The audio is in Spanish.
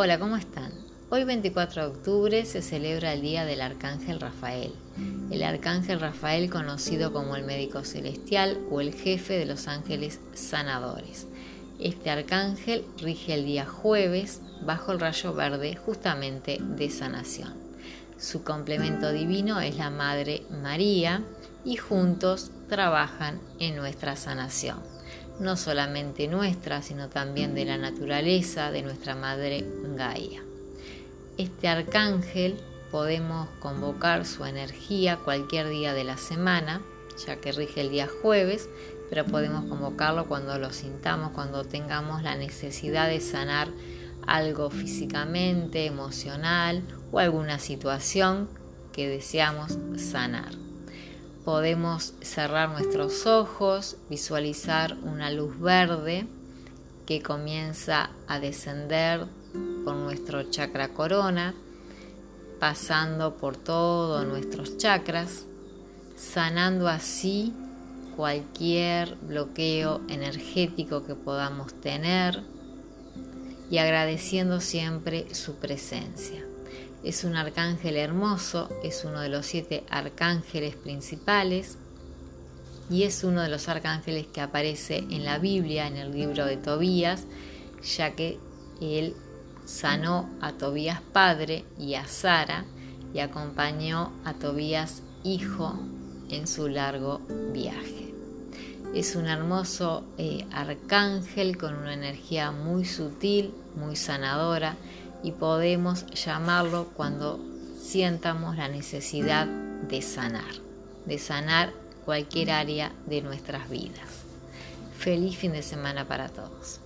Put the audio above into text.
Hola, ¿cómo están? Hoy 24 de octubre se celebra el Día del Arcángel Rafael. El Arcángel Rafael conocido como el médico celestial o el jefe de los ángeles sanadores. Este arcángel rige el día jueves bajo el rayo verde justamente de sanación. Su complemento divino es la Madre María y juntos trabajan en nuestra sanación no solamente nuestra, sino también de la naturaleza, de nuestra madre Gaia. Este arcángel podemos convocar su energía cualquier día de la semana, ya que rige el día jueves, pero podemos convocarlo cuando lo sintamos, cuando tengamos la necesidad de sanar algo físicamente, emocional o alguna situación que deseamos sanar podemos cerrar nuestros ojos, visualizar una luz verde que comienza a descender por nuestro chakra corona, pasando por todos nuestros chakras, sanando así cualquier bloqueo energético que podamos tener y agradeciendo siempre su presencia. Es un arcángel hermoso, es uno de los siete arcángeles principales y es uno de los arcángeles que aparece en la Biblia, en el libro de Tobías, ya que él sanó a Tobías padre y a Sara y acompañó a Tobías hijo en su largo viaje. Es un hermoso eh, arcángel con una energía muy sutil, muy sanadora y podemos llamarlo cuando sientamos la necesidad de sanar, de sanar cualquier área de nuestras vidas. Feliz fin de semana para todos.